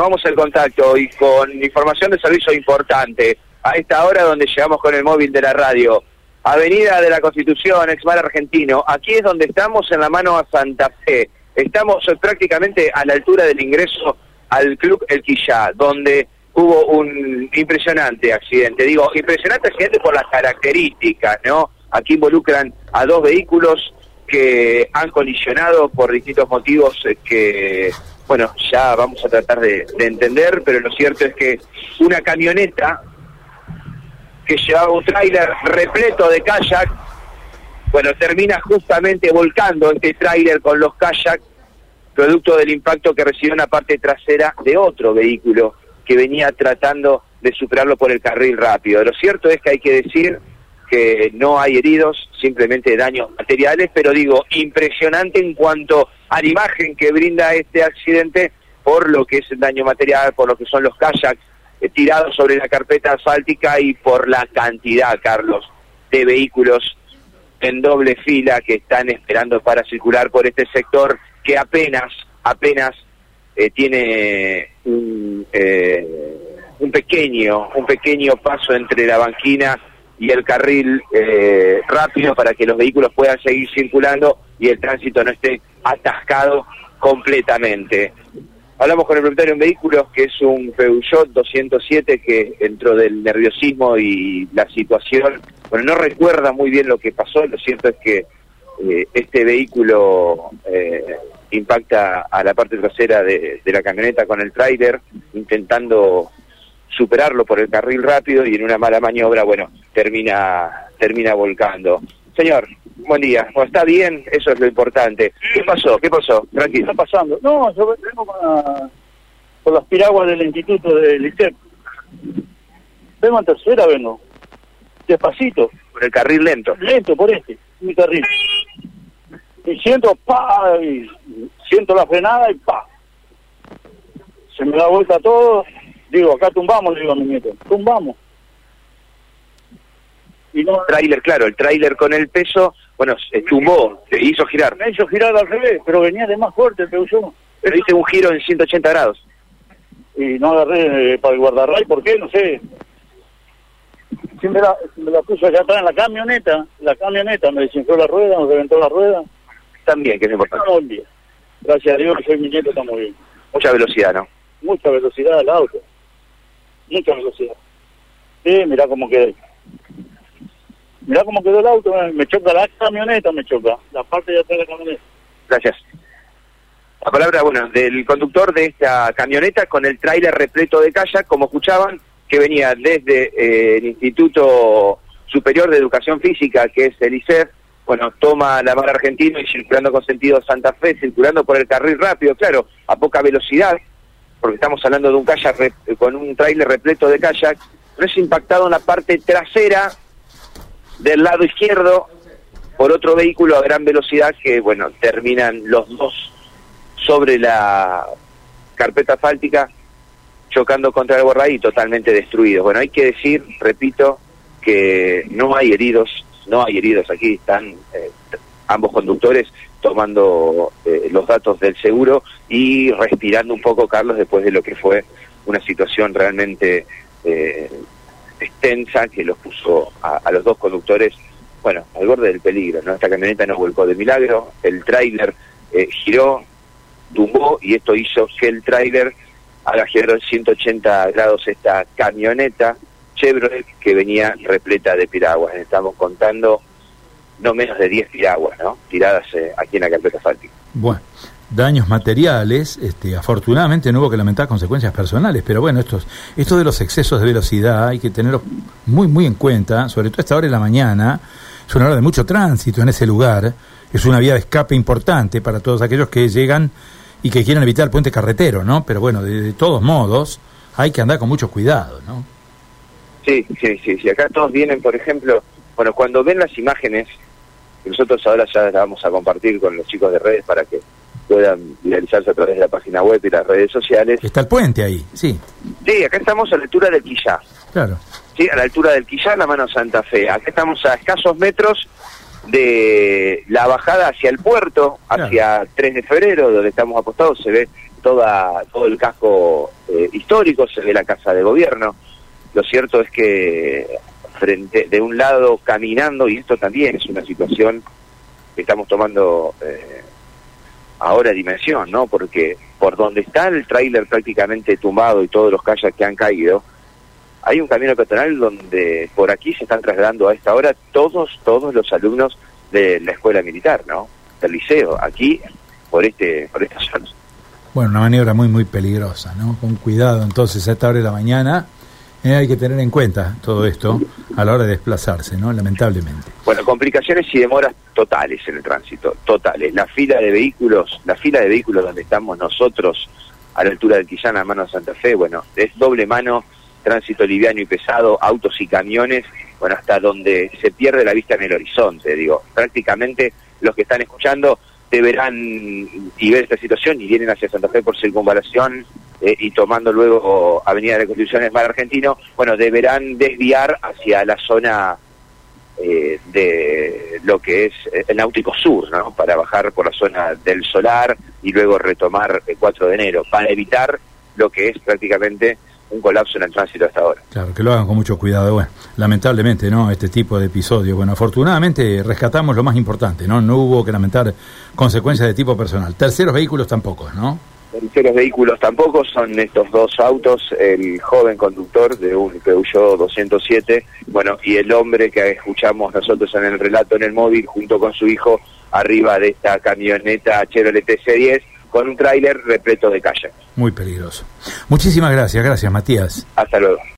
renovamos el contacto y con información de servicio importante. A esta hora donde llegamos con el móvil de la radio. Avenida de la Constitución, ex argentino. Aquí es donde estamos en la mano a Santa Fe. Estamos prácticamente a la altura del ingreso al Club El Quillá, donde hubo un impresionante accidente. Digo, impresionante accidente por las características, ¿no? Aquí involucran a dos vehículos que han colisionado por distintos motivos eh, que, bueno, ya vamos a tratar de, entender, pero lo cierto es que una camioneta que llevaba un tráiler repleto de kayak, bueno, termina justamente volcando este tráiler con los kayak, producto del impacto que recibió una parte trasera de otro vehículo que venía tratando de superarlo por el carril rápido. Lo cierto es que hay que decir que no hay heridos, simplemente daños materiales, pero digo, impresionante en cuanto a la imagen que brinda este accidente por lo que es el daño material, por lo que son los kayaks eh, tirados sobre la carpeta asfáltica y por la cantidad, Carlos, de vehículos en doble fila que están esperando para circular por este sector que apenas, apenas eh, tiene un, eh, un pequeño, un pequeño paso entre la banquina y el carril eh, rápido para que los vehículos puedan seguir circulando y el tránsito no esté atascado completamente. Hablamos con el propietario de un vehículo que es un Peugeot 207 que dentro del nerviosismo y la situación, bueno, no recuerda muy bien lo que pasó, lo cierto es que eh, este vehículo eh, impacta a la parte trasera de, de la camioneta con el tráiler, intentando superarlo por el carril rápido y en una mala maniobra, bueno, termina, termina volcando. Señor, buen día. está bien, eso es lo importante. ¿Qué pasó? ¿Qué pasó? Tranquilo. ¿Qué está pasando? No, yo vengo con, las piraguas del instituto del ICEP. Vengo en tercera, vengo. Despacito. Por el carril lento. Lento, por este, mi carril. Y siento, pa, y siento la frenada y pa. Se me da vuelta todo Digo, acá tumbamos, le digo a mi nieto, tumbamos. Y no, trailer, claro, el tráiler con el peso, bueno, se tumbó, se hizo girar. Me hizo girar al revés, pero venía de más fuerte el Peugeot. Pero hice un giro en 180 grados. Y no agarré eh, para el guardarray, ¿por qué? No sé. Si me la, me la puso allá atrás en la camioneta, la camioneta, me desinfló la rueda, me reventó la rueda. También, que es importante. Gracias a Dios que soy mi nieto, estamos bien. Mucha velocidad, ¿no? Mucha velocidad al auto mucha velocidad. Sí, mira cómo quedé. Mira cómo quedó el auto, me choca la camioneta, me choca, la parte de atrás de la camioneta. Gracias. La palabra, bueno, del conductor de esta camioneta con el tráiler repleto de kayak, como escuchaban, que venía desde eh, el Instituto Superior de Educación Física, que es el ICEF, bueno, toma la mar argentina y circulando con sentido Santa Fe, circulando por el carril rápido, claro, a poca velocidad, porque estamos hablando de un kayak con un trailer repleto de kayak, es impactado en la parte trasera del lado izquierdo por otro vehículo a gran velocidad que, bueno, terminan los dos sobre la carpeta asfáltica chocando contra el borraí totalmente destruidos. Bueno, hay que decir, repito, que no hay heridos, no hay heridos aquí, están eh, ambos conductores tomando eh, los datos del seguro y respirando un poco, Carlos, después de lo que fue una situación realmente eh, extensa que los puso a, los dos conductores, bueno, al borde del peligro, ¿no? Esta camioneta no volcó de milagro, el tráiler eh, giró, tumbó y esto hizo que el tráiler haga girar en 180 grados esta camioneta Chevrolet que venía repleta de piraguas. Estamos contando no menos de 10 piraguas, ¿no? Tiradas eh, aquí en la carpeta asfáltica. Bueno, daños materiales, este, afortunadamente no hubo que lamentar consecuencias personales, pero bueno, estos, esto de los excesos de velocidad hay que tenerlo muy, muy en cuenta, sobre todo a esta hora de la mañana, es una hora de mucho tránsito en ese lugar, es una vía de escape importante para todos aquellos que llegan y que quieren evitar el puente carretero, ¿no? Pero bueno, de, todos modos, hay que andar con mucho cuidado, ¿no? Sí, sí, sí, sí, acá todos vienen, por ejemplo, bueno, cuando ven las imágenes nosotros ahora ya la vamos a compartir con los chicos de redes para que puedan realizarse a través de la página web y las redes sociales. Está el puente ahí, sí. Sí, acá estamos a la altura del Quillá. Claro. Sí, a la altura del Quillá, la mano Santa Fe. Acá estamos a escasos metros de la bajada hacia el puerto, hacia 3 de febrero, donde estamos apostados, se ve toda todo el casco eh, eh, históricos de la Casa de Gobierno. Lo cierto es que frente de un lado caminando, y esto también es una situación que estamos tomando eh, ahora dimensión, ¿no? Porque por donde está el tráiler prácticamente tumbado y todos los calles que han caído, hay un camino peatonal donde por aquí se están trasladando a esta hora todos, todos los alumnos de la escuela militar, ¿no? Del liceo, aquí, por este, por esta zona. Bueno, una maniobra muy, muy peligrosa, ¿no? Con cuidado, entonces, a esta hora de la mañana eh, hay que tener en cuenta todo esto a la hora de desplazarse, ¿no? Lamentablemente. Bueno, complicaciones y demoras totales en el tránsito, totales. La fila de vehículos, la fila de vehículos donde estamos nosotros, a la altura del Quillana, mano de Santa Fe, bueno, es doble mano tránsito liviano y pesado, autos y camiones, bueno, hasta donde se pierde la vista en el horizonte, digo, prácticamente los que están escuchando deberán y ver esta situación y vienen hacia Santa Fe por circunvalación eh, y tomando luego Avenida de Constitución el mar argentino, bueno, deberán desviar hacia la zona eh, de lo que es eh, el Náutico Sur, ¿no? Para bajar por la zona del Solar y luego retomar el 4 de enero, para evitar lo que es prácticamente un colapso en el tránsito hasta ahora. Claro, que lo hagan con mucho cuidado. Bueno, lamentablemente, ¿no? Este tipo de episodios. Bueno, afortunadamente rescatamos lo más importante, ¿no? No hubo que lamentar consecuencias de tipo personal. Terceros vehículos tampoco, ¿no? Terceros vehículos tampoco, son estos dos autos, el joven conductor de un Peugeot 207, bueno, y el hombre que escuchamos nosotros en el relato en el móvil junto con su hijo arriba de esta camioneta Chevrolet TC10 con un tráiler repleto de calle. Muy peligroso. Muchísimas gracias, gracias Matías. Hasta luego.